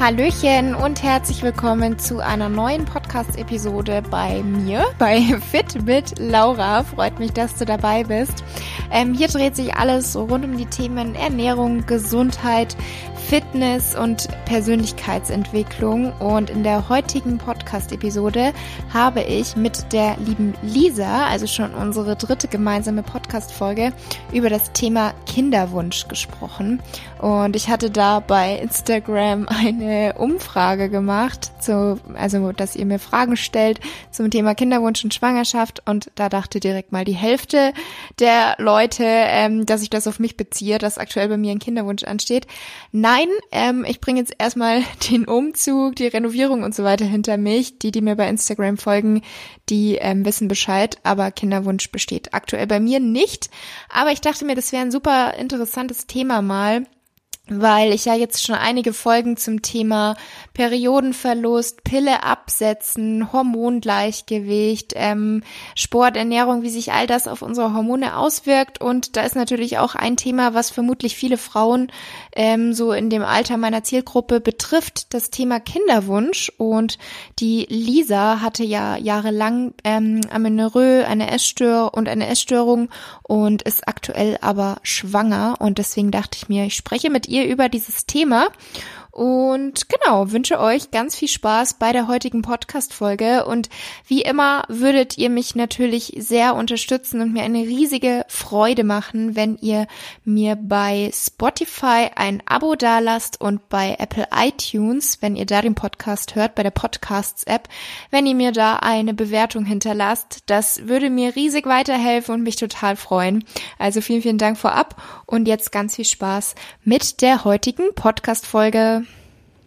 Hallöchen und herzlich willkommen zu einer neuen Podcast-Episode bei mir, bei Fit mit Laura. Freut mich, dass du dabei bist. Ähm, hier dreht sich alles rund um die Themen Ernährung, Gesundheit, Fitness und Persönlichkeitsentwicklung. Und in der heutigen Podcast-Episode habe ich mit der lieben Lisa, also schon unsere dritte gemeinsame Podcast-Folge, über das Thema Kinderwunsch gesprochen. Und ich hatte da bei Instagram eine Umfrage gemacht, zu, also dass ihr mir Fragen stellt zum Thema Kinderwunsch und Schwangerschaft. Und da dachte direkt mal die Hälfte der Leute, ähm, dass ich das auf mich beziehe, dass aktuell bei mir ein Kinderwunsch ansteht. Nein, Nein, ähm, ich bringe jetzt erstmal den Umzug, die Renovierung und so weiter hinter mich. Die, die mir bei Instagram folgen, die ähm, wissen Bescheid, aber Kinderwunsch besteht aktuell bei mir nicht. Aber ich dachte mir, das wäre ein super interessantes Thema mal weil ich ja jetzt schon einige Folgen zum Thema Periodenverlust, Pille absetzen, Hormongleichgewicht, ähm, Sport, wie sich all das auf unsere Hormone auswirkt. Und da ist natürlich auch ein Thema, was vermutlich viele Frauen ähm, so in dem Alter meiner Zielgruppe betrifft, das Thema Kinderwunsch. Und die Lisa hatte ja jahrelang ähm, Amenorrhoe, eine Essstörung und eine Essstörung und ist aktuell aber schwanger. Und deswegen dachte ich mir, ich spreche mit ihr ihr über dieses Thema und genau, wünsche euch ganz viel Spaß bei der heutigen Podcast-Folge. Und wie immer würdet ihr mich natürlich sehr unterstützen und mir eine riesige Freude machen, wenn ihr mir bei Spotify ein Abo dalasst und bei Apple iTunes, wenn ihr da den Podcast hört, bei der Podcasts-App, wenn ihr mir da eine Bewertung hinterlasst. Das würde mir riesig weiterhelfen und mich total freuen. Also vielen, vielen Dank vorab und jetzt ganz viel Spaß mit der heutigen Podcast-Folge.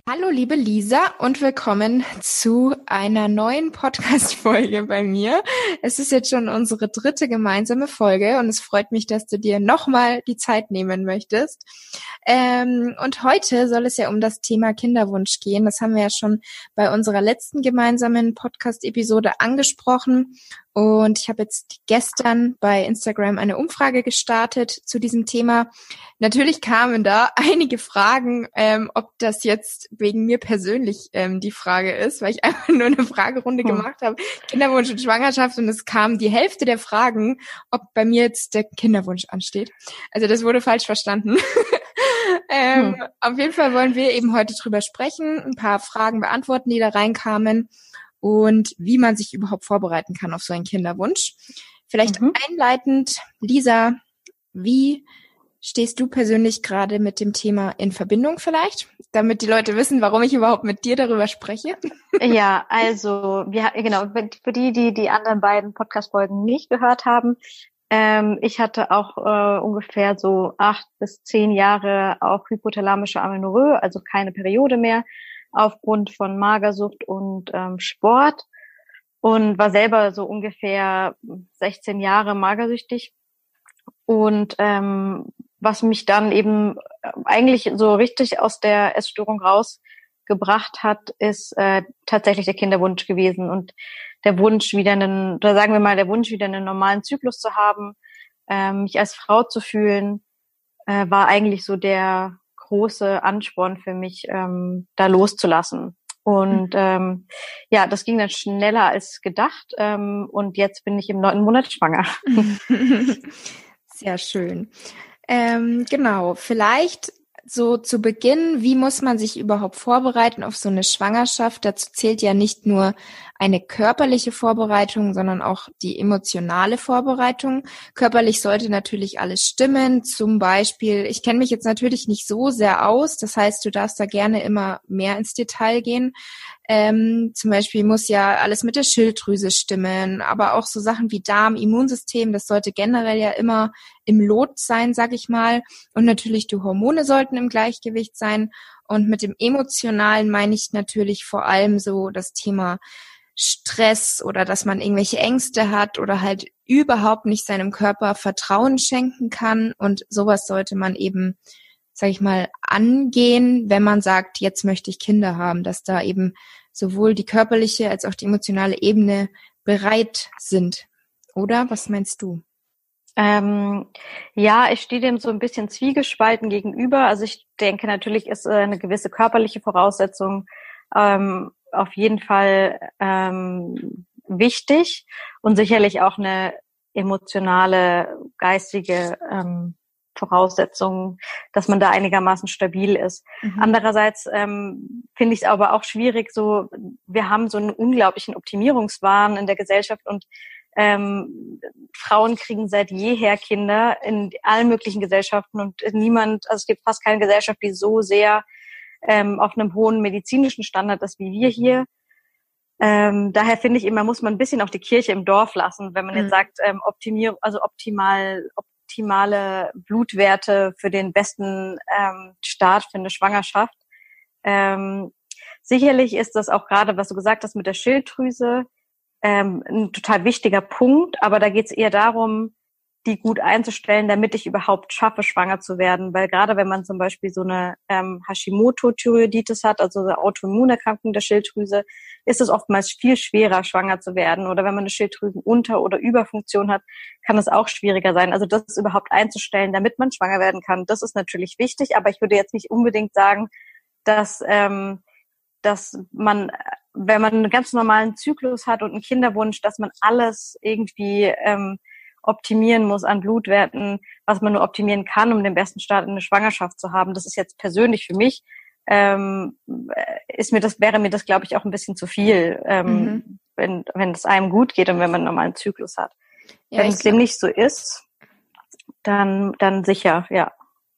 Hallo liebe Lisa und willkommen zu einer neuen Podcast-Folge bei mir. Es ist jetzt schon unsere dritte gemeinsame Folge und es freut mich, dass du dir nochmal die Zeit nehmen möchtest. Ähm, und heute soll es ja um das Thema Kinderwunsch gehen. Das haben wir ja schon bei unserer letzten gemeinsamen Podcast-Episode angesprochen. Und ich habe jetzt gestern bei Instagram eine Umfrage gestartet zu diesem Thema. Natürlich kamen da einige Fragen, ähm, ob das jetzt wegen mir persönlich ähm, die Frage ist, weil ich einfach nur eine Fragerunde hm. gemacht habe, Kinderwunsch und Schwangerschaft und es kam die Hälfte der Fragen, ob bei mir jetzt der Kinderwunsch ansteht. Also das wurde falsch verstanden. ähm, hm. Auf jeden Fall wollen wir eben heute drüber sprechen, ein paar Fragen beantworten, die da reinkamen und wie man sich überhaupt vorbereiten kann auf so einen Kinderwunsch. Vielleicht mhm. einleitend, Lisa, wie stehst du persönlich gerade mit dem Thema in Verbindung vielleicht, damit die Leute wissen, warum ich überhaupt mit dir darüber spreche? Ja, also wir genau für die, die die anderen beiden Podcast-Folgen nicht gehört haben. Ähm, ich hatte auch äh, ungefähr so acht bis zehn Jahre auch hypothalamische Amenorrhoe, also keine Periode mehr aufgrund von Magersucht und ähm, Sport und war selber so ungefähr 16 Jahre magersüchtig. Und ähm, was mich dann eben äh, eigentlich so richtig aus der Essstörung rausgebracht hat, ist äh, tatsächlich der Kinderwunsch gewesen und der Wunsch wieder einen, oder sagen wir mal, der Wunsch wieder einen normalen Zyklus zu haben, ähm, mich als Frau zu fühlen, äh, war eigentlich so der große Ansporn für mich, ähm, da loszulassen. Und mhm. ähm, ja, das ging dann schneller als gedacht. Ähm, und jetzt bin ich im neunten Monat schwanger. Sehr schön. Ähm, genau, vielleicht so zu Beginn, wie muss man sich überhaupt vorbereiten auf so eine Schwangerschaft? Dazu zählt ja nicht nur eine körperliche Vorbereitung, sondern auch die emotionale Vorbereitung. Körperlich sollte natürlich alles stimmen. Zum Beispiel, ich kenne mich jetzt natürlich nicht so sehr aus, das heißt, du darfst da gerne immer mehr ins Detail gehen. Ähm, zum Beispiel muss ja alles mit der Schilddrüse stimmen, aber auch so Sachen wie Darm, Immunsystem, das sollte generell ja immer im Lot sein, sag ich mal. Und natürlich die Hormone sollten im Gleichgewicht sein. Und mit dem Emotionalen meine ich natürlich vor allem so das Thema Stress oder dass man irgendwelche Ängste hat oder halt überhaupt nicht seinem Körper Vertrauen schenken kann. Und sowas sollte man eben, sag ich mal, angehen, wenn man sagt, jetzt möchte ich Kinder haben, dass da eben sowohl die körperliche als auch die emotionale Ebene bereit sind. Oder was meinst du? Ähm, ja, ich stehe dem so ein bisschen zwiegespalten gegenüber. Also ich denke, natürlich ist äh, eine gewisse körperliche Voraussetzung ähm, auf jeden Fall ähm, wichtig und sicherlich auch eine emotionale, geistige ähm, Voraussetzung, dass man da einigermaßen stabil ist. Mhm. Andererseits ähm, finde ich es aber auch schwierig, so wir haben so einen unglaublichen Optimierungswahn in der Gesellschaft und ähm, Frauen kriegen seit jeher Kinder in allen möglichen Gesellschaften und niemand, also es gibt fast keine Gesellschaft, die so sehr ähm, auf einem hohen medizinischen Standard ist wie wir hier. Ähm, daher finde ich immer, muss man ein bisschen auch die Kirche im Dorf lassen, wenn man mhm. jetzt sagt, ähm, optimier, also optimal, optimale Blutwerte für den besten ähm, Start für eine Schwangerschaft. Ähm, sicherlich ist das auch gerade, was du gesagt hast mit der Schilddrüse, ähm, ein total wichtiger Punkt, aber da geht es eher darum, die gut einzustellen, damit ich überhaupt schaffe, schwanger zu werden. Weil gerade wenn man zum Beispiel so eine ähm, Hashimoto-Thyreoiditis hat, also eine Autoimmunerkrankung der Schilddrüse, ist es oftmals viel schwerer, schwanger zu werden. Oder wenn man eine Schilddrüsenunter- oder Überfunktion hat, kann es auch schwieriger sein. Also das überhaupt einzustellen, damit man schwanger werden kann, das ist natürlich wichtig. Aber ich würde jetzt nicht unbedingt sagen, dass, ähm, dass man, wenn man einen ganz normalen Zyklus hat und einen Kinderwunsch, dass man alles irgendwie ähm, optimieren muss an Blutwerten, was man nur optimieren kann, um den besten Start in eine Schwangerschaft zu haben. Das ist jetzt persönlich für mich, ähm, ist mir das, wäre mir das, glaube ich, auch ein bisschen zu viel, ähm, mhm. wenn, wenn es einem gut geht und wenn man einen normalen Zyklus hat. Ja, wenn es dem nicht so ist, dann, dann sicher, ja.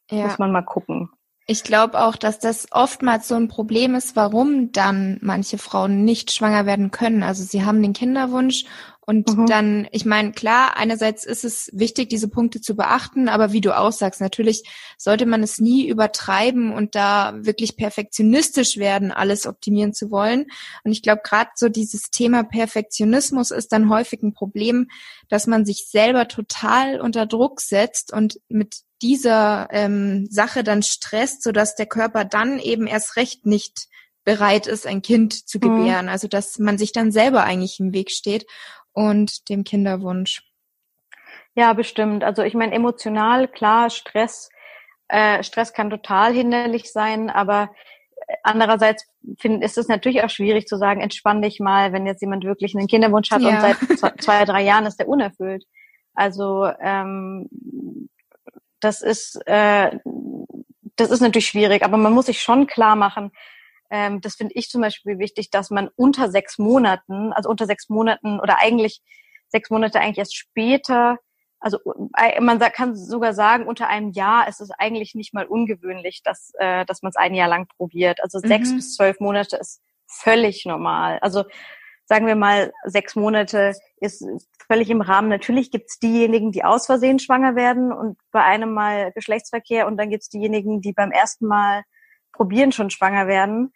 ja. Muss man mal gucken. Ich glaube auch, dass das oftmals so ein Problem ist, warum dann manche Frauen nicht schwanger werden können. Also sie haben den Kinderwunsch und mhm. dann, ich meine, klar, einerseits ist es wichtig, diese Punkte zu beachten, aber wie du auch sagst, natürlich sollte man es nie übertreiben und da wirklich perfektionistisch werden, alles optimieren zu wollen. Und ich glaube, gerade so dieses Thema Perfektionismus ist dann häufig ein Problem, dass man sich selber total unter Druck setzt und mit dieser ähm, Sache dann stresst, sodass der Körper dann eben erst recht nicht bereit ist, ein Kind zu mhm. gebären. Mhm. Also dass man sich dann selber eigentlich im Weg steht und dem Kinderwunsch. Ja, bestimmt. Also ich meine, emotional, klar, Stress, äh, Stress kann total hinderlich sein, aber andererseits find, ist es natürlich auch schwierig zu sagen, entspann dich mal, wenn jetzt jemand wirklich einen Kinderwunsch hat ja. und seit zwei, zwei, drei Jahren ist der unerfüllt. Also ähm, das ist äh, das ist natürlich schwierig, aber man muss sich schon klar machen, ähm, das finde ich zum Beispiel wichtig, dass man unter sechs Monaten, also unter sechs Monaten oder eigentlich sechs Monate eigentlich erst später, also äh, man kann sogar sagen, unter einem Jahr ist es eigentlich nicht mal ungewöhnlich, dass, äh, dass man es ein Jahr lang probiert. Also mhm. sechs bis zwölf Monate ist völlig normal. Also sagen wir mal, sechs Monate ist völlig im Rahmen. Natürlich gibt's diejenigen, die aus Versehen schwanger werden und bei einem Mal Geschlechtsverkehr und dann gibt's diejenigen, die beim ersten Mal probieren schon schwanger werden.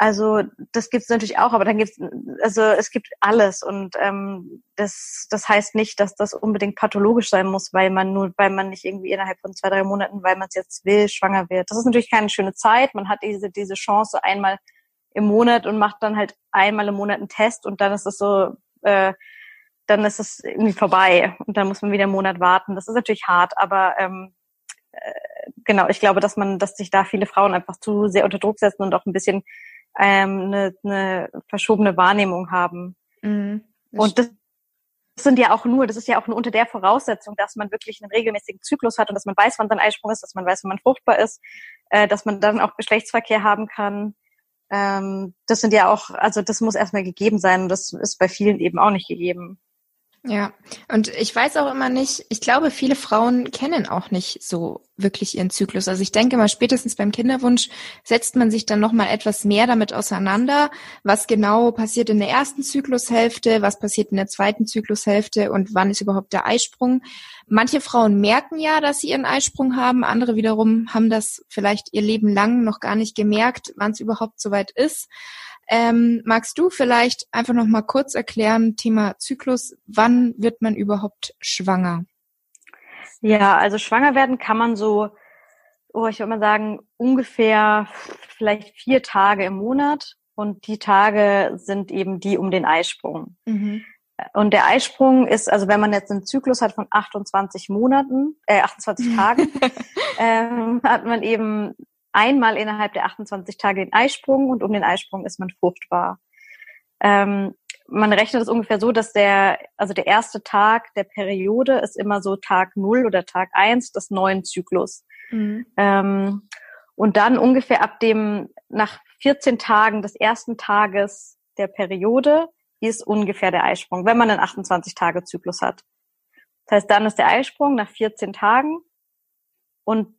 Also das gibt's natürlich auch, aber dann gibt's also es gibt alles und ähm, das das heißt nicht, dass das unbedingt pathologisch sein muss, weil man nur weil man nicht irgendwie innerhalb von zwei drei Monaten, weil man es jetzt will, schwanger wird. Das ist natürlich keine schöne Zeit. Man hat diese diese Chance einmal im Monat und macht dann halt einmal im Monat einen Test und dann ist es so äh, dann ist es irgendwie vorbei und dann muss man wieder einen Monat warten. Das ist natürlich hart, aber ähm, äh, genau, ich glaube, dass man, dass sich da viele Frauen einfach zu sehr unter Druck setzen und auch ein bisschen ähm, eine, eine verschobene Wahrnehmung haben. Mhm, das und das sind ja auch nur, das ist ja auch nur unter der Voraussetzung, dass man wirklich einen regelmäßigen Zyklus hat und dass man weiß, wann sein Eisprung ist, dass man weiß, wann man fruchtbar ist, äh, dass man dann auch Geschlechtsverkehr haben kann. Ähm, das sind ja auch, also das muss erstmal gegeben sein und das ist bei vielen eben auch nicht gegeben. Ja, und ich weiß auch immer nicht, ich glaube, viele Frauen kennen auch nicht so wirklich ihren Zyklus. Also ich denke mal, spätestens beim Kinderwunsch setzt man sich dann nochmal etwas mehr damit auseinander, was genau passiert in der ersten Zyklushälfte, was passiert in der zweiten Zyklushälfte und wann ist überhaupt der Eisprung. Manche Frauen merken ja, dass sie ihren Eisprung haben, andere wiederum haben das vielleicht ihr Leben lang noch gar nicht gemerkt, wann es überhaupt soweit ist. Ähm, magst du vielleicht einfach noch mal kurz erklären, Thema Zyklus, wann wird man überhaupt schwanger? Ja, also schwanger werden kann man so, oh, ich würde mal sagen, ungefähr vielleicht vier Tage im Monat. Und die Tage sind eben die um den Eisprung. Mhm. und der Eisprung ist, also wenn man jetzt einen Zyklus hat von 28 Monaten, äh, 28 Tagen, ähm, hat man eben einmal innerhalb der 28 Tage den Eisprung und um den Eisprung ist man fruchtbar. Ähm, man rechnet es ungefähr so, dass der, also der erste Tag der Periode ist immer so Tag null oder Tag eins des neuen Zyklus. Mhm. Ähm, und dann ungefähr ab dem, nach 14 Tagen des ersten Tages der Periode ist ungefähr der Eisprung, wenn man einen 28-Tage-Zyklus hat. Das heißt, dann ist der Eisprung nach 14 Tagen und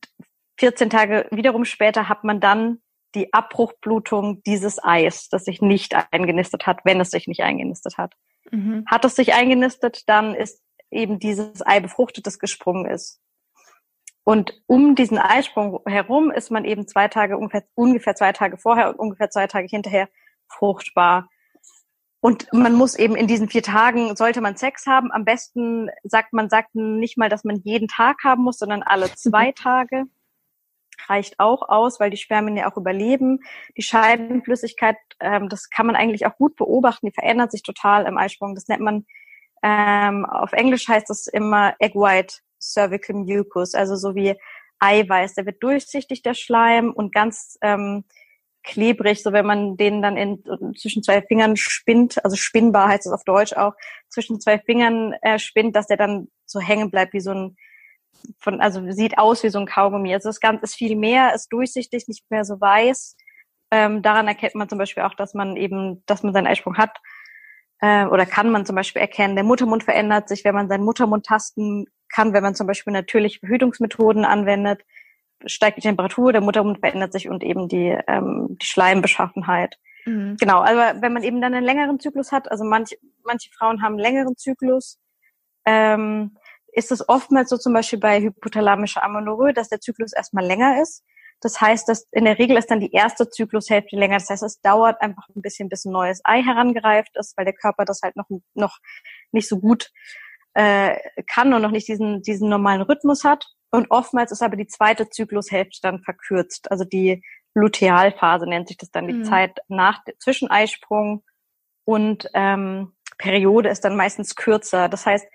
14 Tage wiederum später hat man dann die Abbruchblutung dieses Eis, das sich nicht eingenistet hat, wenn es sich nicht eingenistet hat. Mhm. Hat es sich eingenistet, dann ist eben dieses Ei befruchtet, das gesprungen ist. Und um diesen Eisprung herum ist man eben zwei Tage, ungefähr, ungefähr zwei Tage vorher und ungefähr zwei Tage hinterher fruchtbar. Und man muss eben in diesen vier Tagen, sollte man Sex haben, am besten sagt man, sagt nicht mal, dass man jeden Tag haben muss, sondern alle zwei Tage. Reicht auch aus, weil die Spermien ja auch überleben. Die Scheidenflüssigkeit, ähm, das kann man eigentlich auch gut beobachten, die verändert sich total im Eisprung. Das nennt man, ähm, auf Englisch heißt das immer Egg White Cervical Mucus, also so wie Eiweiß. Der wird durchsichtig, der Schleim, und ganz ähm, klebrig, so wenn man den dann in, zwischen zwei Fingern spinnt, also spinnbar heißt es auf Deutsch auch, zwischen zwei Fingern äh, spinnt, dass der dann so hängen bleibt wie so ein von, also sieht aus wie so ein Kaugummi. Also das Ganze ist viel mehr, ist durchsichtig, nicht mehr so weiß. Ähm, daran erkennt man zum Beispiel auch, dass man eben, dass man seinen Eisprung hat. Äh, oder kann man zum Beispiel erkennen, der Muttermund verändert sich, wenn man seinen Muttermund tasten kann, wenn man zum Beispiel natürliche Verhütungsmethoden anwendet steigt die Temperatur, der Muttermund verändert sich und eben die, ähm, die Schleimbeschaffenheit. Mhm. Genau, aber wenn man eben dann einen längeren Zyklus hat, also manche, manche Frauen haben einen längeren Zyklus, ähm, ist es oftmals so zum Beispiel bei hypothalamischer Amenorrhoe, dass der Zyklus erstmal länger ist. Das heißt, dass in der Regel ist dann die erste Zyklushälfte länger. Das heißt, es dauert einfach ein bisschen, bis ein neues Ei herangereift ist, weil der Körper das halt noch, noch nicht so gut äh, kann und noch nicht diesen, diesen normalen Rhythmus hat. Und oftmals ist aber die zweite Zyklushälfte dann verkürzt. Also die Lutealphase nennt sich das dann, die mhm. Zeit nach zwischen Eisprung und ähm, Periode ist dann meistens kürzer. Das heißt,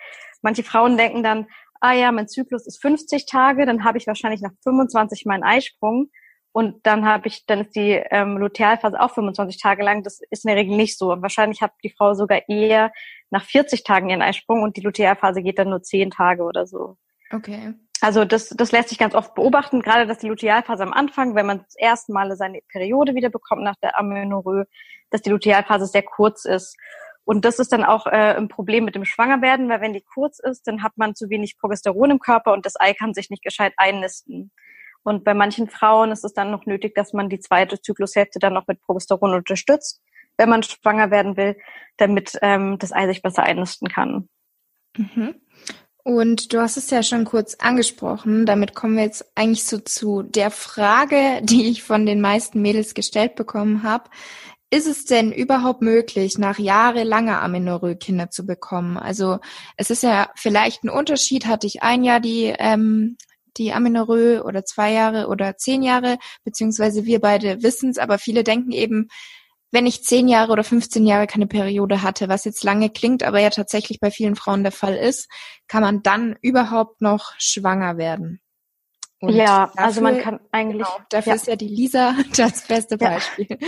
manche Frauen denken dann, ah ja, mein Zyklus ist 50 Tage, dann habe ich wahrscheinlich nach 25 meinen Eisprung und dann habe ich, dann ist die ähm, Lutealphase auch 25 Tage lang. Das ist in der Regel nicht so. Wahrscheinlich hat die Frau sogar eher nach 40 Tagen ihren Eisprung und die Lutealphase geht dann nur 10 Tage oder so. Okay. Also das, das lässt sich ganz oft beobachten, gerade dass die Lutealphase am Anfang, wenn man das erste Mal seine Periode wieder bekommt nach der Amenorrhoe, dass die Lutealphase sehr kurz ist. Und das ist dann auch äh, ein Problem mit dem Schwangerwerden, weil wenn die kurz ist, dann hat man zu wenig Progesteron im Körper und das Ei kann sich nicht gescheit einnisten. Und bei manchen Frauen ist es dann noch nötig, dass man die zweite Zyklushälfte dann noch mit Progesteron unterstützt, wenn man schwanger werden will, damit ähm, das Ei sich besser einnisten kann. Mhm. Und du hast es ja schon kurz angesprochen. Damit kommen wir jetzt eigentlich so zu der Frage, die ich von den meisten Mädels gestellt bekommen habe. Ist es denn überhaupt möglich, nach jahrelanger Amenorrhoe Kinder zu bekommen? Also es ist ja vielleicht ein Unterschied, hatte ich ein Jahr die ähm, die Amenorrhoe oder zwei Jahre oder zehn Jahre, beziehungsweise wir beide wissen es, aber viele denken eben, wenn ich zehn Jahre oder 15 Jahre keine Periode hatte, was jetzt lange klingt, aber ja tatsächlich bei vielen Frauen der Fall ist, kann man dann überhaupt noch schwanger werden. Und ja, dafür, also man kann eigentlich. Genau, dafür ja. ist ja die Lisa das beste Beispiel. Ja.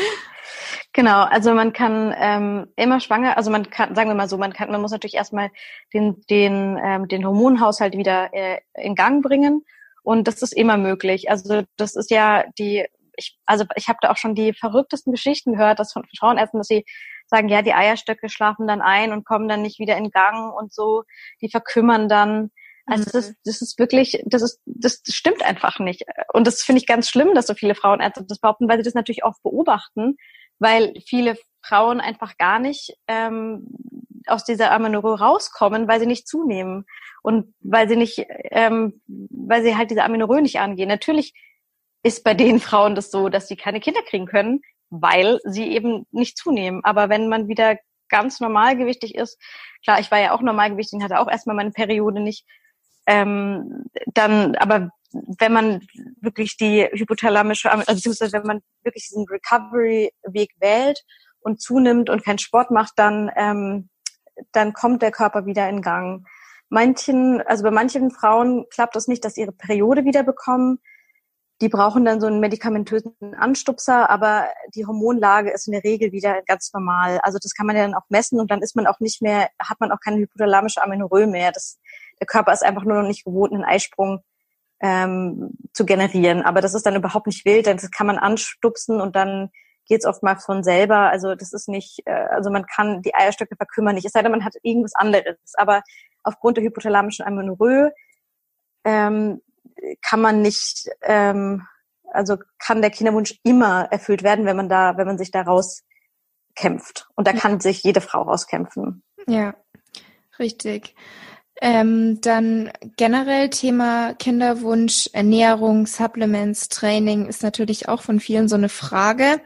Genau, also man kann ähm, immer schwanger, also man kann, sagen wir mal so, man kann, man muss natürlich erstmal den, den, ähm, den Hormonhaushalt wieder äh, in Gang bringen. Und das ist immer möglich. Also das ist ja die ich, also ich habe da auch schon die verrücktesten Geschichten gehört, dass von Frauenärzten, dass sie sagen, ja, die Eierstöcke schlafen dann ein und kommen dann nicht wieder in Gang und so, die verkümmern dann. Also mhm. das, das ist wirklich, das ist, das stimmt einfach nicht. Und das finde ich ganz schlimm, dass so viele Frauenärzte das behaupten, weil sie das natürlich oft beobachten, weil viele Frauen einfach gar nicht ähm, aus dieser Amenorrhoe rauskommen, weil sie nicht zunehmen und weil sie nicht, ähm, weil sie halt diese Amenorrhoe nicht angehen. Natürlich ist bei den Frauen das so, dass sie keine Kinder kriegen können, weil sie eben nicht zunehmen. Aber wenn man wieder ganz normalgewichtig ist, klar, ich war ja auch normalgewichtig und hatte auch erstmal meine Periode nicht, ähm, dann, aber wenn man wirklich die hypothalamische, also beziehungsweise wenn man wirklich diesen Recovery-Weg wählt und zunimmt und keinen Sport macht, dann ähm, dann kommt der Körper wieder in Gang. Manchen, also bei manchen Frauen klappt das nicht, dass ihre Periode wieder bekommen. Die brauchen dann so einen medikamentösen Anstupser, aber die Hormonlage ist in der Regel wieder ganz normal. Also das kann man ja dann auch messen und dann ist man auch nicht mehr, hat man auch keine hypothalamische Amenorrhoe mehr. Das, der Körper ist einfach nur noch nicht gewohnt, einen Eisprung ähm, zu generieren. Aber das ist dann überhaupt nicht wild, denn das kann man anstupsen und dann geht's oftmals von selber. Also das ist nicht, äh, also man kann die Eierstöcke verkümmern nicht, es sei denn, man hat irgendwas anderes. Aber aufgrund der hypothalamischen Amenorrhoe ähm, kann man nicht, ähm, also kann der Kinderwunsch immer erfüllt werden, wenn man da, wenn man sich da rauskämpft. Und da kann sich jede Frau rauskämpfen. Ja, richtig. Ähm, dann generell Thema Kinderwunsch, Ernährung, Supplements, Training ist natürlich auch von vielen so eine Frage.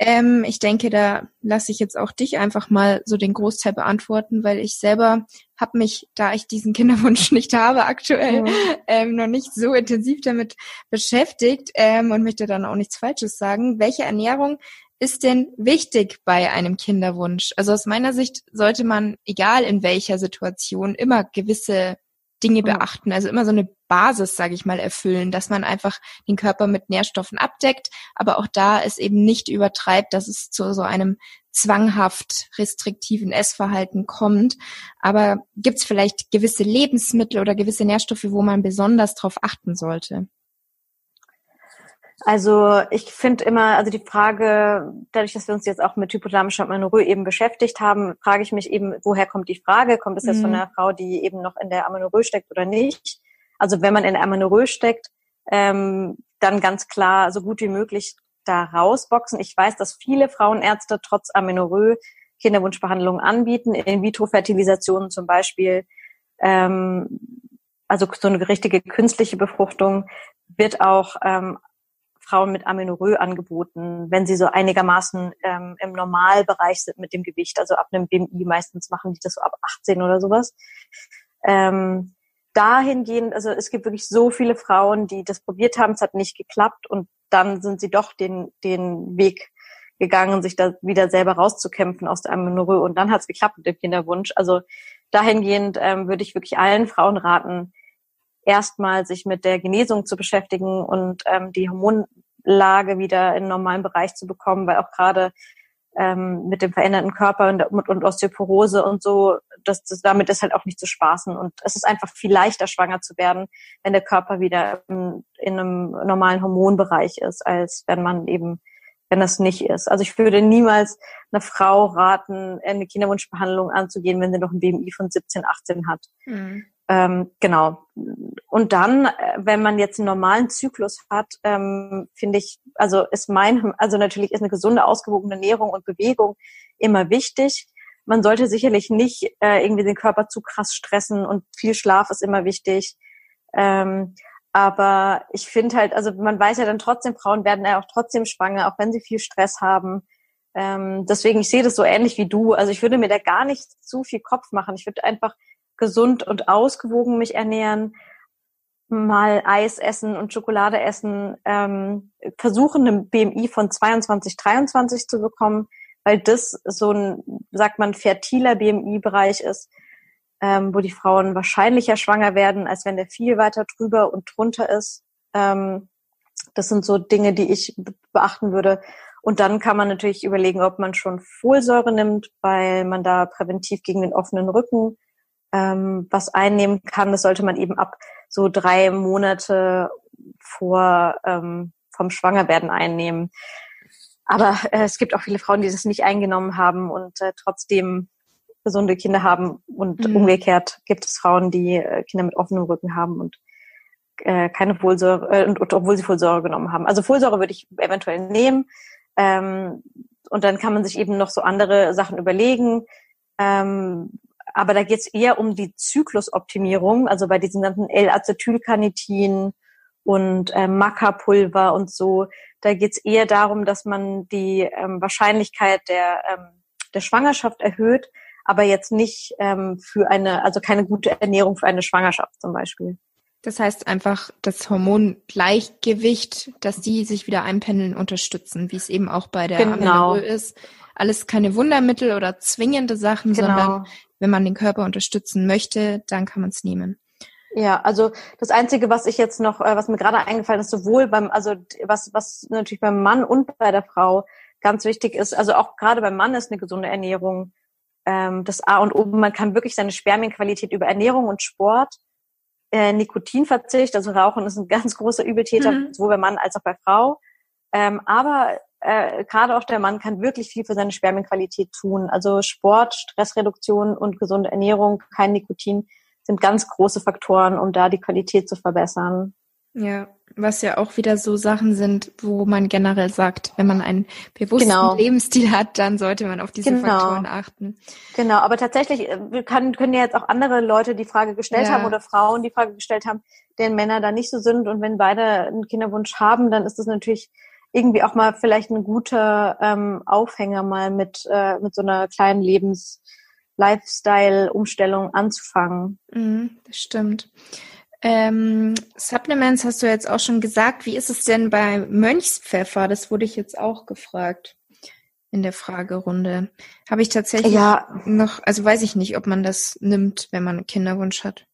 Ähm, ich denke, da lasse ich jetzt auch dich einfach mal so den Großteil beantworten, weil ich selber habe mich, da ich diesen Kinderwunsch nicht habe aktuell, mhm. ähm, noch nicht so intensiv damit beschäftigt ähm, und möchte dann auch nichts Falsches sagen. Welche Ernährung ist denn wichtig bei einem Kinderwunsch? Also aus meiner Sicht sollte man, egal in welcher Situation, immer gewisse Dinge beachten, also immer so eine Basis, sage ich mal, erfüllen, dass man einfach den Körper mit Nährstoffen abdeckt, aber auch da es eben nicht übertreibt, dass es zu so einem zwanghaft restriktiven Essverhalten kommt. Aber gibt es vielleicht gewisse Lebensmittel oder gewisse Nährstoffe, wo man besonders darauf achten sollte? Also ich finde immer, also die Frage, dadurch, dass wir uns jetzt auch mit hypothalamischer Amenorrhoe eben beschäftigt haben, frage ich mich eben, woher kommt die Frage? Kommt es jetzt mhm. von einer Frau, die eben noch in der Amenorrhoe steckt oder nicht? Also wenn man in der Amenorrhoe steckt, ähm, dann ganz klar so gut wie möglich da rausboxen. Ich weiß, dass viele Frauenärzte trotz Amenorrhoe Kinderwunschbehandlungen anbieten, In-vitro-Fertilisationen zum Beispiel. Ähm, also so eine richtige künstliche Befruchtung wird auch ähm, Frauen mit Amenorrhoe angeboten, wenn sie so einigermaßen ähm, im Normalbereich sind mit dem Gewicht, also ab einem BMI meistens machen die das so ab 18 oder sowas. Ähm, dahingehend, also es gibt wirklich so viele Frauen, die das probiert haben, es hat nicht geklappt und dann sind sie doch den, den Weg gegangen, sich da wieder selber rauszukämpfen aus der Amenorrhoe und dann hat es geklappt mit dem Kinderwunsch. Also dahingehend ähm, würde ich wirklich allen Frauen raten, erstmal sich mit der Genesung zu beschäftigen und ähm, die Hormonlage wieder in normalen Bereich zu bekommen, weil auch gerade ähm, mit dem veränderten Körper und, und Osteoporose und so, das, das, damit ist halt auch nicht zu spaßen. Und es ist einfach viel leichter, schwanger zu werden, wenn der Körper wieder in, in einem normalen Hormonbereich ist, als wenn man eben wenn das nicht ist. Also ich würde niemals einer Frau raten, eine Kinderwunschbehandlung anzugehen, wenn sie noch ein BMI von 17, 18 hat. Mhm. Ähm, genau. Und dann, äh, wenn man jetzt einen normalen Zyklus hat, ähm, finde ich, also ist mein, also natürlich ist eine gesunde, ausgewogene Ernährung und Bewegung immer wichtig. Man sollte sicherlich nicht äh, irgendwie den Körper zu krass stressen und viel Schlaf ist immer wichtig. Ähm, aber ich finde halt, also man weiß ja dann trotzdem, Frauen werden ja auch trotzdem schwanger, auch wenn sie viel Stress haben. Ähm, deswegen, ich sehe das so ähnlich wie du. Also ich würde mir da gar nicht zu viel Kopf machen. Ich würde einfach gesund und ausgewogen mich ernähren, mal Eis essen und Schokolade essen, ähm, versuchen, eine BMI von 22, 23 zu bekommen, weil das so ein, sagt man, fertiler BMI-Bereich ist, ähm, wo die Frauen wahrscheinlicher schwanger werden, als wenn der viel weiter drüber und drunter ist. Ähm, das sind so Dinge, die ich beachten würde. Und dann kann man natürlich überlegen, ob man schon Folsäure nimmt, weil man da präventiv gegen den offenen Rücken ähm, was einnehmen kann. Das sollte man eben ab so drei Monate vor ähm, vom Schwangerwerden einnehmen. Aber äh, es gibt auch viele Frauen, die das nicht eingenommen haben und äh, trotzdem gesunde Kinder haben. Und mhm. umgekehrt gibt es Frauen, die äh, Kinder mit offenem Rücken haben und äh, keine Folsäure, äh, und, und, obwohl sie Folsäure genommen haben. Also Folsäure würde ich eventuell nehmen. Ähm, und dann kann man sich eben noch so andere Sachen überlegen. Ähm, aber da geht es eher um die Zyklusoptimierung, also bei diesen ganzen L-Acetylcarnitin und äh, Maca-Pulver und so. Da geht es eher darum, dass man die ähm, Wahrscheinlichkeit der, ähm, der Schwangerschaft erhöht, aber jetzt nicht ähm, für eine, also keine gute Ernährung für eine Schwangerschaft zum Beispiel. Das heißt einfach das Hormongleichgewicht, dass die sich wieder einpendeln, unterstützen, wie es eben auch bei der genau. Amenorrhoe ist. Alles keine Wundermittel oder zwingende Sachen, genau. sondern wenn man den Körper unterstützen möchte, dann kann man es nehmen. Ja, also das Einzige, was ich jetzt noch, äh, was mir gerade eingefallen ist, sowohl beim, also was, was natürlich beim Mann und bei der Frau ganz wichtig ist, also auch gerade beim Mann ist eine gesunde Ernährung ähm, das A und O. Man kann wirklich seine Spermienqualität über Ernährung und Sport, äh, Nikotinverzicht, also Rauchen ist ein ganz großer Übeltäter, mhm. sowohl bei Mann als auch bei Frau. Ähm, aber äh, gerade auch der Mann kann wirklich viel für seine Spermienqualität tun. Also Sport, Stressreduktion und gesunde Ernährung, kein Nikotin sind ganz große Faktoren, um da die Qualität zu verbessern. Ja, was ja auch wieder so Sachen sind, wo man generell sagt, wenn man einen bewussten genau. Lebensstil hat, dann sollte man auf diese genau. Faktoren achten. Genau, aber tatsächlich äh, kann, können ja jetzt auch andere Leute die Frage gestellt ja. haben oder Frauen die Frage gestellt haben, deren Männer da nicht so sind. Und wenn beide einen Kinderwunsch haben, dann ist das natürlich irgendwie auch mal vielleicht ein guter ähm, Aufhänger, mal mit, äh, mit so einer kleinen Lebens- Lifestyle-Umstellung anzufangen. Mhm, das stimmt. Ähm, Supplements hast du jetzt auch schon gesagt. Wie ist es denn bei Mönchspfeffer? Das wurde ich jetzt auch gefragt in der Fragerunde. Habe ich tatsächlich ja. noch, also weiß ich nicht, ob man das nimmt, wenn man einen Kinderwunsch hat.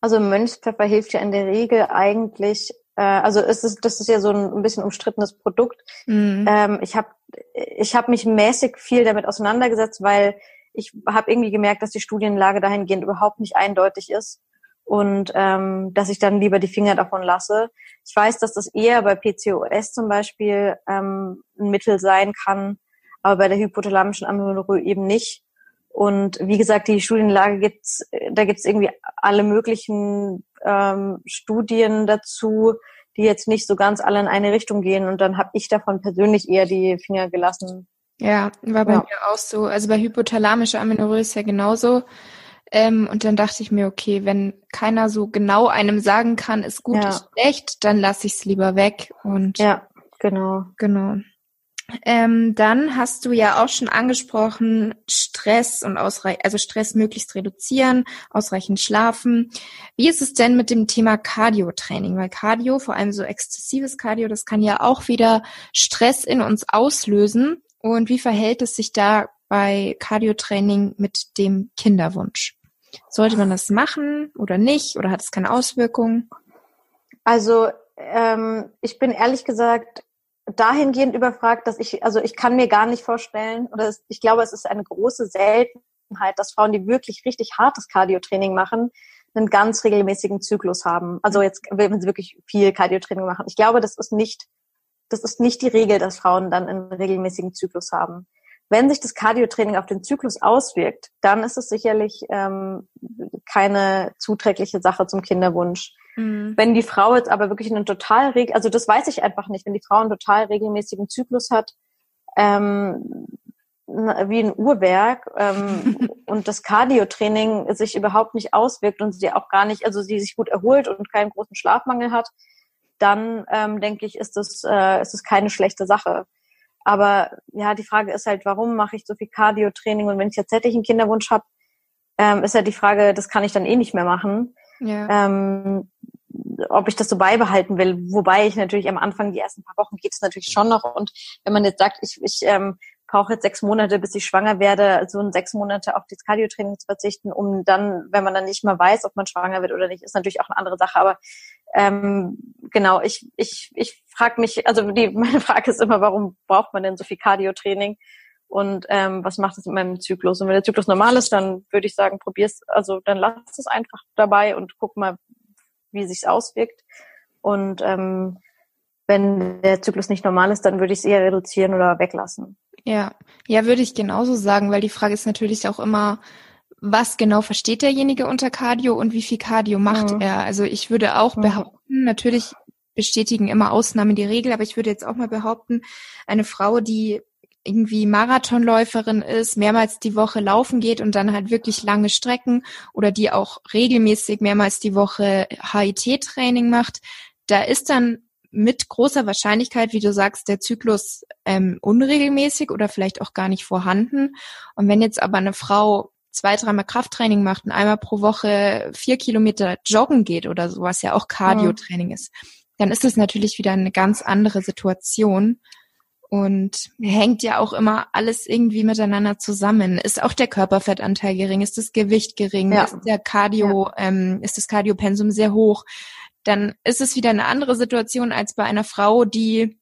Also Mönchspfeffer hilft ja in der Regel eigentlich, äh, also es ist, das ist ja so ein, ein bisschen umstrittenes Produkt. Mhm. Ähm, ich habe ich hab mich mäßig viel damit auseinandergesetzt, weil ich habe irgendwie gemerkt, dass die Studienlage dahingehend überhaupt nicht eindeutig ist und ähm, dass ich dann lieber die Finger davon lasse. Ich weiß, dass das eher bei PCOS zum Beispiel ähm, ein Mittel sein kann, aber bei der hypothalamischen Amenorrhoe eben nicht. Und wie gesagt, die Studienlage gibt's, da gibt's irgendwie alle möglichen ähm, Studien dazu, die jetzt nicht so ganz alle in eine Richtung gehen. Und dann habe ich davon persönlich eher die Finger gelassen. Ja, war bei ja. mir auch so. Also bei hypothalamischer Amenorrhoe ist ja genauso. Ähm, und dann dachte ich mir, okay, wenn keiner so genau einem sagen kann, ist gut, ja. ist schlecht, dann lasse ich es lieber weg. Und ja, genau. Genau. Ähm, dann hast du ja auch schon angesprochen, Stress und ausreich also Stress möglichst reduzieren, ausreichend schlafen. Wie ist es denn mit dem Thema Cardio-Training? Weil Cardio, vor allem so exzessives Cardio, das kann ja auch wieder Stress in uns auslösen. Und wie verhält es sich da bei Cardio-Training mit dem Kinderwunsch? Sollte man das machen oder nicht? Oder hat es keine Auswirkungen? Also ähm, ich bin ehrlich gesagt dahingehend überfragt, dass ich, also ich kann mir gar nicht vorstellen, oder ich glaube, es ist eine große Seltenheit, dass Frauen, die wirklich richtig hartes Cardio-Training machen, einen ganz regelmäßigen Zyklus haben. Also jetzt, wenn sie wirklich viel Cardio-Training machen. Ich glaube, das ist nicht, das ist nicht die Regel, dass Frauen dann einen regelmäßigen Zyklus haben. Wenn sich das Cardiotraining auf den Zyklus auswirkt, dann ist es sicherlich ähm, keine zuträgliche Sache zum Kinderwunsch. Mhm. Wenn die Frau jetzt aber wirklich einen total regel, also das weiß ich einfach nicht, wenn die Frau einen total regelmäßigen Zyklus hat, ähm, wie ein Uhrwerk ähm, und das Cardiotraining sich überhaupt nicht auswirkt und sie auch gar nicht, also sie sich gut erholt und keinen großen Schlafmangel hat, dann ähm, denke ich, ist das, äh, ist das keine schlechte Sache. Aber ja, die Frage ist halt, warum mache ich so viel Cardio-Training? Und wenn ich jetzt tatsächlich einen Kinderwunsch habe, ähm, ist ja halt die Frage, das kann ich dann eh nicht mehr machen. Ja. Ähm, ob ich das so beibehalten will. Wobei ich natürlich am Anfang, die ersten paar Wochen geht es natürlich schon noch. Und wenn man jetzt sagt, ich, ich ähm, brauche jetzt sechs Monate, bis ich schwanger werde, so also sechs Monate auf das Cardio-Training zu verzichten, um dann, wenn man dann nicht mehr weiß, ob man schwanger wird oder nicht, ist natürlich auch eine andere Sache. Aber ähm, genau, ich, ich, ich frage mich, also die, meine Frage ist immer, warum braucht man denn so viel Cardio-Training? Und ähm, was macht es mit meinem Zyklus? Und wenn der Zyklus normal ist, dann würde ich sagen, probier's, also dann lass es einfach dabei und guck mal, wie sich's auswirkt. Und ähm, wenn der Zyklus nicht normal ist, dann würde ich es eher reduzieren oder weglassen. Ja, ja, würde ich genauso sagen, weil die Frage ist natürlich auch immer, was genau versteht derjenige unter Cardio und wie viel Cardio macht mhm. er? Also ich würde auch mhm. behaupten, natürlich bestätigen immer Ausnahmen die Regel, aber ich würde jetzt auch mal behaupten, eine Frau, die irgendwie Marathonläuferin ist, mehrmals die Woche laufen geht und dann halt wirklich lange Strecken oder die auch regelmäßig mehrmals die Woche HIT-Training macht, da ist dann mit großer Wahrscheinlichkeit, wie du sagst, der Zyklus ähm, unregelmäßig oder vielleicht auch gar nicht vorhanden. Und wenn jetzt aber eine Frau zwei, dreimal Krafttraining macht und einmal pro Woche vier Kilometer joggen geht oder so, was ja auch Cardio-Training ist, dann ist es natürlich wieder eine ganz andere Situation. Und hängt ja auch immer alles irgendwie miteinander zusammen. Ist auch der Körperfettanteil gering? Ist das Gewicht gering? Ja. Ist der Cardio, ja. ähm, ist das Cardiopensum sehr hoch? Dann ist es wieder eine andere Situation als bei einer Frau, die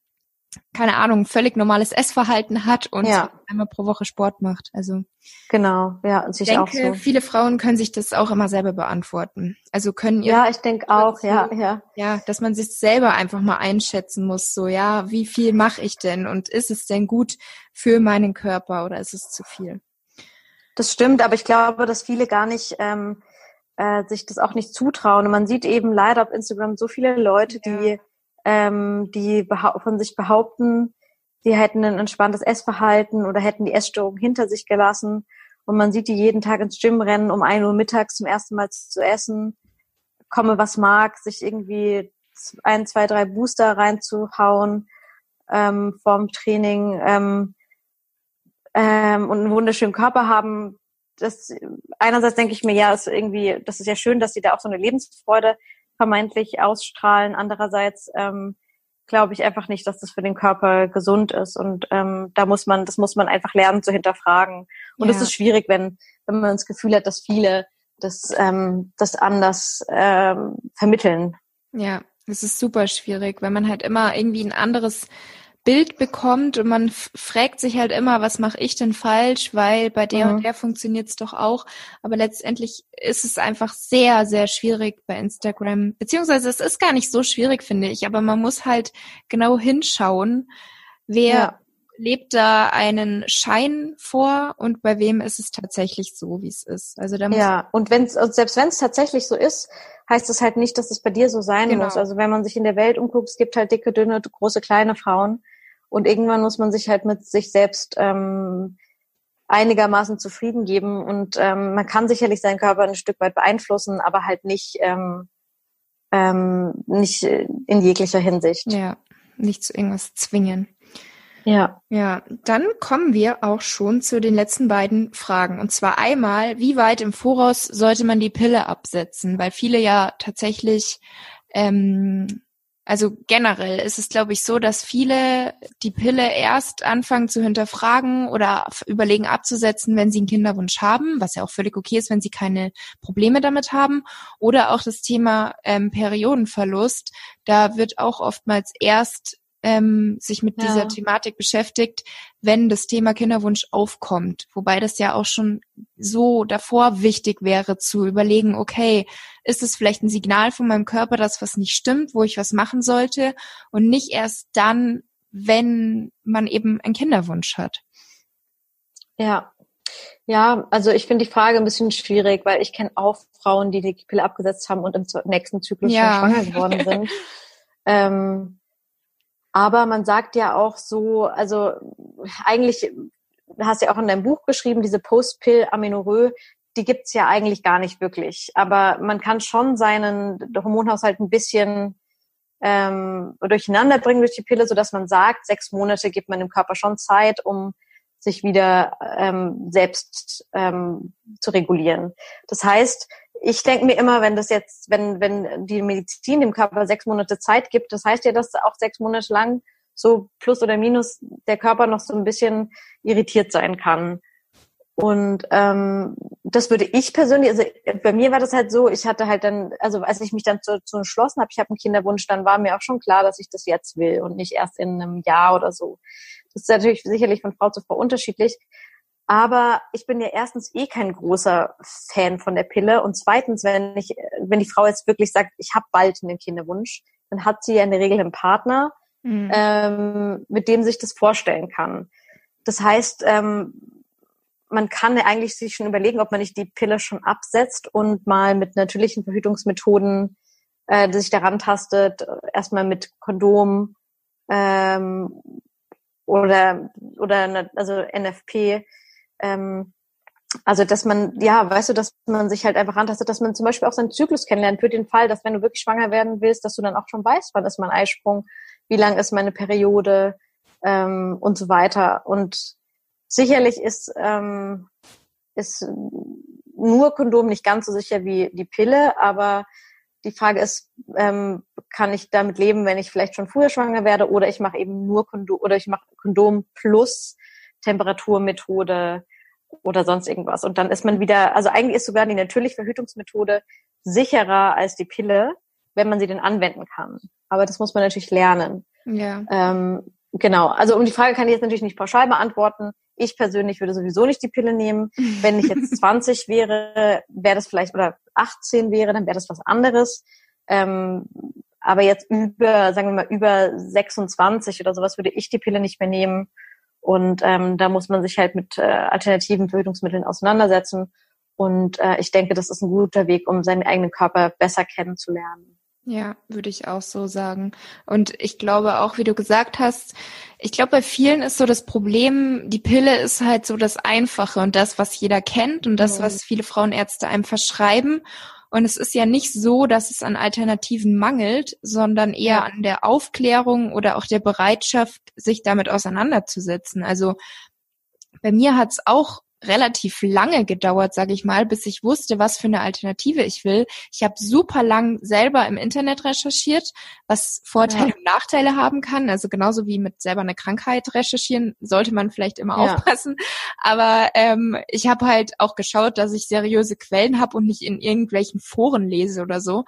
keine Ahnung, völlig normales Essverhalten hat und ja. einmal pro Woche Sport macht. Also genau, ja, ich denke, auch so. viele Frauen können sich das auch immer selber beantworten. Also können ja, ich denke auch, ja, ja, ja, dass man sich selber einfach mal einschätzen muss. So, ja, wie viel mache ich denn und ist es denn gut für meinen Körper oder ist es zu viel? Das stimmt, aber ich glaube, dass viele gar nicht ähm, äh, sich das auch nicht zutrauen. Und man sieht eben leider auf Instagram so viele Leute, ja. die ähm, die von sich behaupten, sie hätten ein entspanntes Essverhalten oder hätten die Essstörung hinter sich gelassen. Und man sieht die jeden Tag ins Gym rennen, um ein Uhr mittags zum ersten Mal zu essen, komme was mag, sich irgendwie ein, zwei, drei Booster reinzuhauen ähm, vorm Training ähm, ähm, und einen wunderschönen Körper haben. Das einerseits denke ich mir, ja, ist irgendwie, das ist ja schön, dass sie da auch so eine Lebensfreude vermeintlich ausstrahlen. Andererseits ähm, glaube ich einfach nicht, dass das für den Körper gesund ist. Und ähm, da muss man, das muss man einfach lernen zu hinterfragen. Und es ja. ist schwierig, wenn, wenn man das Gefühl hat, dass viele das, ähm, das anders ähm, vermitteln. Ja, es ist super schwierig, wenn man halt immer irgendwie ein anderes Bild bekommt und man fragt sich halt immer, was mache ich denn falsch, weil bei der mhm. und der funktioniert es doch auch. Aber letztendlich ist es einfach sehr, sehr schwierig bei Instagram. Beziehungsweise es ist gar nicht so schwierig, finde ich, aber man muss halt genau hinschauen, wer ja. lebt da einen Schein vor und bei wem ist es tatsächlich so, wie es ist. Also da muss ja, und wenn selbst wenn es tatsächlich so ist, heißt es halt nicht, dass es bei dir so sein genau. muss. Also wenn man sich in der Welt umguckt, es gibt halt dicke, dünne, große, kleine Frauen. Und irgendwann muss man sich halt mit sich selbst ähm, einigermaßen zufrieden geben. Und ähm, man kann sicherlich seinen Körper ein Stück weit beeinflussen, aber halt nicht, ähm, ähm, nicht in jeglicher Hinsicht. Ja, nicht zu irgendwas zwingen. Ja. Ja, dann kommen wir auch schon zu den letzten beiden Fragen. Und zwar einmal, wie weit im Voraus sollte man die Pille absetzen? Weil viele ja tatsächlich ähm, also generell ist es, glaube ich, so, dass viele die Pille erst anfangen zu hinterfragen oder überlegen abzusetzen, wenn sie einen Kinderwunsch haben, was ja auch völlig okay ist, wenn sie keine Probleme damit haben. Oder auch das Thema ähm, Periodenverlust. Da wird auch oftmals erst ähm, sich mit ja. dieser Thematik beschäftigt, wenn das Thema Kinderwunsch aufkommt. Wobei das ja auch schon so davor wichtig wäre zu überlegen, okay, ist es vielleicht ein Signal von meinem Körper, dass was nicht stimmt, wo ich was machen sollte und nicht erst dann, wenn man eben einen Kinderwunsch hat. Ja. Ja, also ich finde die Frage ein bisschen schwierig, weil ich kenne auch Frauen, die die Pille abgesetzt haben und im nächsten Zyklus ja. schon schwanger geworden sind. ähm, aber man sagt ja auch so, also eigentlich, hast ja auch in deinem Buch geschrieben, diese Post-Pill-Amenorrhoe, die gibt's ja eigentlich gar nicht wirklich. Aber man kann schon seinen Hormonhaushalt ein bisschen ähm, durcheinander bringen durch die Pille, so dass man sagt, sechs Monate gibt man dem Körper schon Zeit, um sich wieder ähm, selbst ähm, zu regulieren. Das heißt, ich denke mir immer, wenn das jetzt, wenn, wenn die Medizin dem Körper sechs Monate Zeit gibt, das heißt ja, dass auch sechs Monate lang so plus oder minus der Körper noch so ein bisschen irritiert sein kann. Und ähm, das würde ich persönlich, also bei mir war das halt so, ich hatte halt dann, also als ich mich dann zu, zu entschlossen habe, ich habe einen Kinderwunsch, dann war mir auch schon klar, dass ich das jetzt will und nicht erst in einem Jahr oder so. Das ist natürlich sicherlich von Frau zu Frau unterschiedlich. Aber ich bin ja erstens eh kein großer Fan von der Pille und zweitens, wenn ich, wenn die Frau jetzt wirklich sagt, ich habe bald einen Kinderwunsch, dann hat sie ja in der Regel einen Partner, mhm. ähm, mit dem sich das vorstellen kann. Das heißt, ähm, man kann ja eigentlich sich schon überlegen, ob man nicht die Pille schon absetzt und mal mit natürlichen Verhütungsmethoden äh, sich daran tastet, erstmal mit Kondom ähm, oder oder also NFP ähm, also dass man, ja, weißt du, dass man sich halt einfach antastet, dass man zum Beispiel auch seinen Zyklus kennenlernt für den Fall, dass wenn du wirklich schwanger werden willst, dass du dann auch schon weißt, wann ist mein Eisprung, wie lang ist meine Periode ähm, und so weiter. Und sicherlich ist, ähm, ist nur Kondom nicht ganz so sicher wie die Pille, aber Die Frage ist, ähm, kann ich damit leben, wenn ich vielleicht schon früher schwanger werde oder ich mache eben nur Kondom oder ich mache Kondom plus Temperaturmethode oder sonst irgendwas. Und dann ist man wieder, also eigentlich ist sogar die natürliche Verhütungsmethode sicherer als die Pille, wenn man sie denn anwenden kann. Aber das muss man natürlich lernen. Ja. Ähm, genau. Also um die Frage kann ich jetzt natürlich nicht pauschal beantworten. Ich persönlich würde sowieso nicht die Pille nehmen. Wenn ich jetzt 20 wäre, wäre das vielleicht, oder 18 wäre, dann wäre das was anderes. Ähm, aber jetzt über, sagen wir mal, über 26 oder sowas würde ich die Pille nicht mehr nehmen. Und ähm, da muss man sich halt mit äh, alternativen Verhütungsmitteln auseinandersetzen. Und äh, ich denke, das ist ein guter Weg, um seinen eigenen Körper besser kennenzulernen. Ja, würde ich auch so sagen. Und ich glaube auch, wie du gesagt hast, ich glaube, bei vielen ist so das Problem, die Pille ist halt so das Einfache und das, was jeder kennt und das, was viele Frauenärzte einem verschreiben. Und es ist ja nicht so, dass es an Alternativen mangelt, sondern eher ja. an der Aufklärung oder auch der Bereitschaft, sich damit auseinanderzusetzen. Also bei mir hat es auch relativ lange gedauert, sage ich mal, bis ich wusste, was für eine Alternative ich will. Ich habe super lang selber im Internet recherchiert, was Vorteile ja. und Nachteile haben kann. Also genauso wie mit selber eine Krankheit recherchieren, sollte man vielleicht immer ja. aufpassen. Aber ähm, ich habe halt auch geschaut, dass ich seriöse Quellen habe und nicht in irgendwelchen Foren lese oder so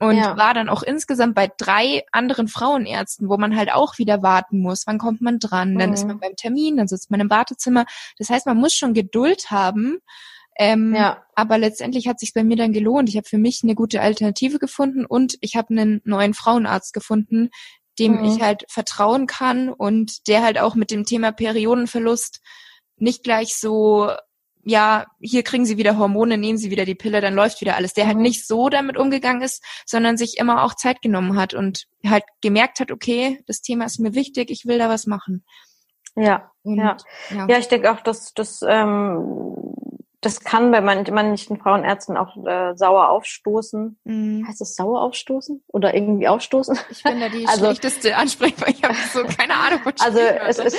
und ja. war dann auch insgesamt bei drei anderen Frauenärzten, wo man halt auch wieder warten muss. Wann kommt man dran? Dann ist man mhm. beim Termin, dann sitzt man im Wartezimmer. Das heißt, man muss schon Geduld haben. Ähm, ja. Aber letztendlich hat sich bei mir dann gelohnt. Ich habe für mich eine gute Alternative gefunden und ich habe einen neuen Frauenarzt gefunden, dem mhm. ich halt vertrauen kann und der halt auch mit dem Thema Periodenverlust nicht gleich so ja, hier kriegen sie wieder Hormone, nehmen sie wieder die Pille, dann läuft wieder alles. Der halt nicht so damit umgegangen ist, sondern sich immer auch Zeit genommen hat und halt gemerkt hat, okay, das Thema ist mir wichtig, ich will da was machen. Ja, und, ja. ja. Ja, ich denke auch, dass das ähm, das kann bei manchen Frauenärzten auch äh, sauer aufstoßen. Mhm. Heißt es sauer aufstoßen oder irgendwie aufstoßen? Ich bin da die also, schlechteste Ansprechbar. Ich habe so keine Ahnung. Also es, ist,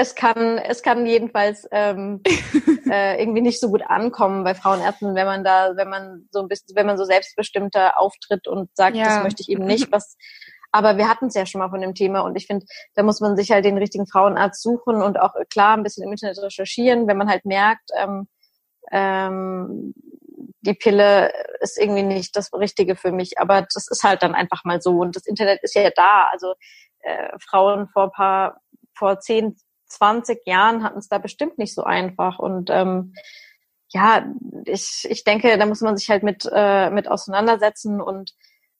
es kann es kann jedenfalls ähm, äh, irgendwie nicht so gut ankommen bei Frauenärzten, wenn man da, wenn man so ein bisschen, wenn man so selbstbestimmter auftritt und sagt, ja. das möchte ich eben nicht, was aber wir hatten es ja schon mal von dem Thema und ich finde, da muss man sich halt den richtigen Frauenarzt suchen und auch klar ein bisschen im Internet recherchieren, wenn man halt merkt, ähm, ähm, die Pille ist irgendwie nicht das Richtige für mich. Aber das ist halt dann einfach mal so. Und das Internet ist ja da. Also äh, Frauen vor paar, vor 10, 20 Jahren hatten es da bestimmt nicht so einfach. Und ähm, ja, ich, ich denke, da muss man sich halt mit, äh, mit auseinandersetzen und,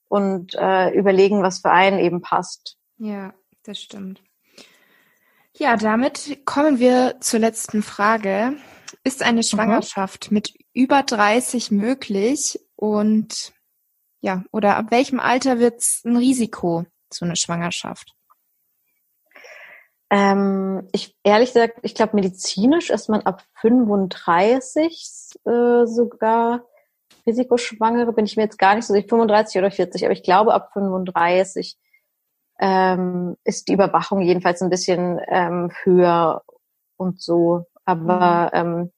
und äh, überlegen, was für einen eben passt. Ja, das stimmt. Ja, damit kommen wir zur letzten Frage. Ist eine mhm. Schwangerschaft mhm. mit über 30 möglich? Und ja, oder ab welchem Alter wird es ein Risiko, so eine Schwangerschaft? Ähm, ich ehrlich gesagt, ich glaube, medizinisch ist man ab 35 äh, sogar Risikoschwangere, bin ich mir jetzt gar nicht so sicher, 35 oder 40, aber ich glaube ab 35 ähm, ist die Überwachung jedenfalls ein bisschen ähm, höher und so. Aber mhm. ähm,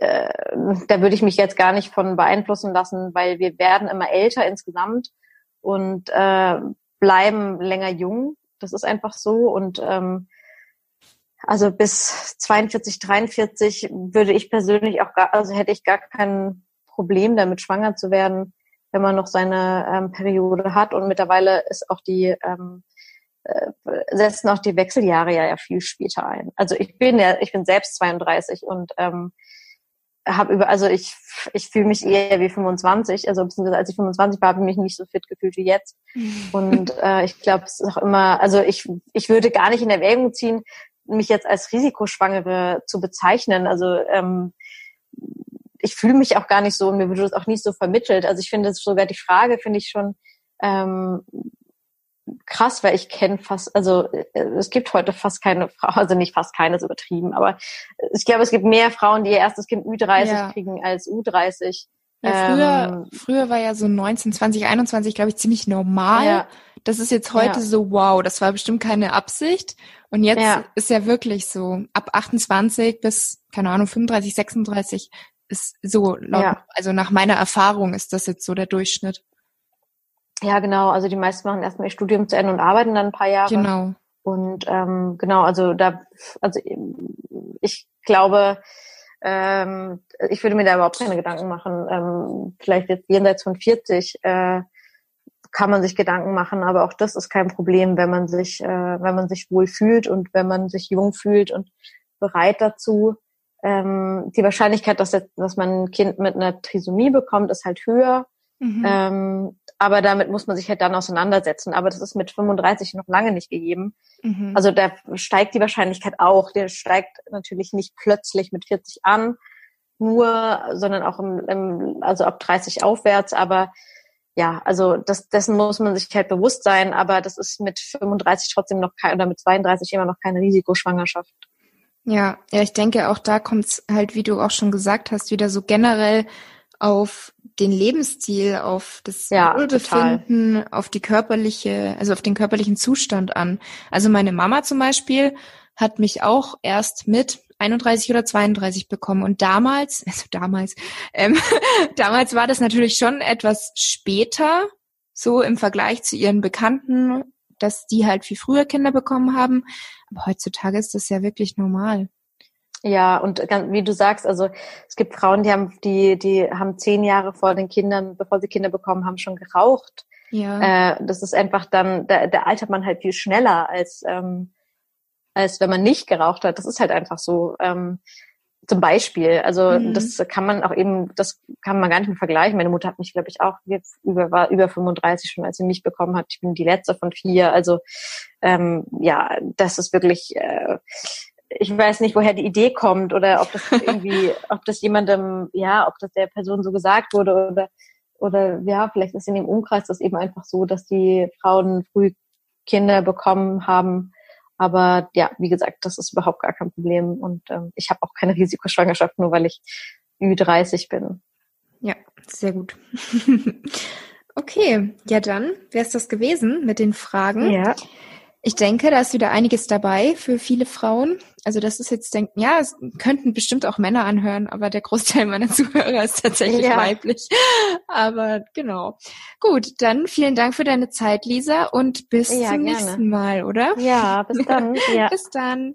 äh, da würde ich mich jetzt gar nicht von beeinflussen lassen, weil wir werden immer älter insgesamt und äh, bleiben länger jung. Das ist einfach so. Und ähm, also bis 42, 43 würde ich persönlich auch gar, also hätte ich gar kein Problem damit, schwanger zu werden, wenn man noch seine ähm, Periode hat. Und mittlerweile ist auch die ähm, äh, setzen auch die Wechseljahre ja, ja viel später ein. Also ich bin ja, ich bin selbst 32 und ähm, habe über, also ich, ich fühle mich eher wie 25, also beziehungsweise als ich 25 war, habe ich mich nicht so fit gefühlt wie jetzt. Mhm. Und äh, ich glaube, es ist auch immer, also ich, ich würde gar nicht in Erwägung ziehen, mich jetzt als Risikoschwangere zu bezeichnen. Also ähm, ich fühle mich auch gar nicht so und mir wird das auch nicht so vermittelt. Also ich finde sogar die Frage, finde ich schon ähm, krass, weil ich kenne fast, also äh, es gibt heute fast keine Frau, also nicht fast keine, ist übertrieben, aber ich glaube, es gibt mehr Frauen, die ihr erstes Kind Ü30 ja. kriegen als U30. Ja, früher, ähm, früher war ja so 19, 20, 21, glaube ich, ziemlich normal. Ja. Das ist jetzt heute ja. so, wow, das war bestimmt keine Absicht. Und jetzt ist ja wirklich so, ab 28 bis, keine Ahnung, 35, 36 ist so, laut, also nach meiner Erfahrung ist das jetzt so der Durchschnitt. Ja, genau. Also die meisten machen erstmal ihr Studium zu Ende und arbeiten dann ein paar Jahre. Genau. Und ähm, genau, also da, also ich glaube, ähm, ich würde mir da überhaupt keine Gedanken machen. Ähm, vielleicht jetzt jenseits von 40 äh, kann man sich Gedanken machen, aber auch das ist kein Problem, wenn man sich, äh, wenn man sich wohl fühlt und wenn man sich jung fühlt und bereit dazu. Ähm, die Wahrscheinlichkeit, dass, jetzt, dass man ein Kind mit einer Trisomie bekommt, ist halt höher. Mhm. Ähm, aber damit muss man sich halt dann auseinandersetzen. Aber das ist mit 35 noch lange nicht gegeben. Mhm. Also da steigt die Wahrscheinlichkeit auch. Der steigt natürlich nicht plötzlich mit 40 an, nur, sondern auch im, im also ab 30 aufwärts. Aber ja, also das, dessen muss man sich halt bewusst sein. Aber das ist mit 35 trotzdem noch kein oder mit 32 immer noch keine Risikoschwangerschaft. Ja, ja, ich denke, auch da kommt es halt, wie du auch schon gesagt hast, wieder so generell auf den Lebensstil, auf das ja, Wohlbefinden, total. auf die körperliche, also auf den körperlichen Zustand an. Also meine Mama zum Beispiel hat mich auch erst mit 31 oder 32 bekommen und damals, also damals, ähm, damals war das natürlich schon etwas später, so im Vergleich zu ihren Bekannten, dass die halt viel früher Kinder bekommen haben. Aber heutzutage ist das ja wirklich normal. Ja, und wie du sagst, also es gibt Frauen, die haben, die, die haben zehn Jahre vor den Kindern, bevor sie Kinder bekommen haben, schon geraucht. Ja. Äh, das ist einfach dann, da, da altert man halt viel schneller als, ähm, als wenn man nicht geraucht hat. Das ist halt einfach so. Ähm, zum Beispiel. Also mhm. das kann man auch eben, das kann man gar nicht mehr vergleichen. Meine Mutter hat mich, glaube ich, auch über, war über 35 schon, als sie mich bekommen hat. Ich bin die letzte von vier. Also ähm, ja, das ist wirklich äh, ich weiß nicht, woher die Idee kommt oder ob das irgendwie, ob das jemandem, ja, ob das der Person so gesagt wurde oder, oder ja, vielleicht ist in dem Umkreis das eben einfach so, dass die Frauen früh Kinder bekommen haben. Aber ja, wie gesagt, das ist überhaupt gar kein Problem und ähm, ich habe auch keine Risikoschwangerschaft, nur weil ich Ü30 bin. Ja, sehr gut. okay, ja dann wäre es das gewesen mit den Fragen. Ja. Ich denke, da ist wieder einiges dabei für viele Frauen. Also das ist jetzt denken, ja, es könnten bestimmt auch Männer anhören, aber der Großteil meiner Zuhörer ist tatsächlich ja. weiblich. Aber genau. Gut, dann vielen Dank für deine Zeit, Lisa, und bis ja, zum gerne. nächsten Mal, oder? Ja, bis dann. Ja. bis dann.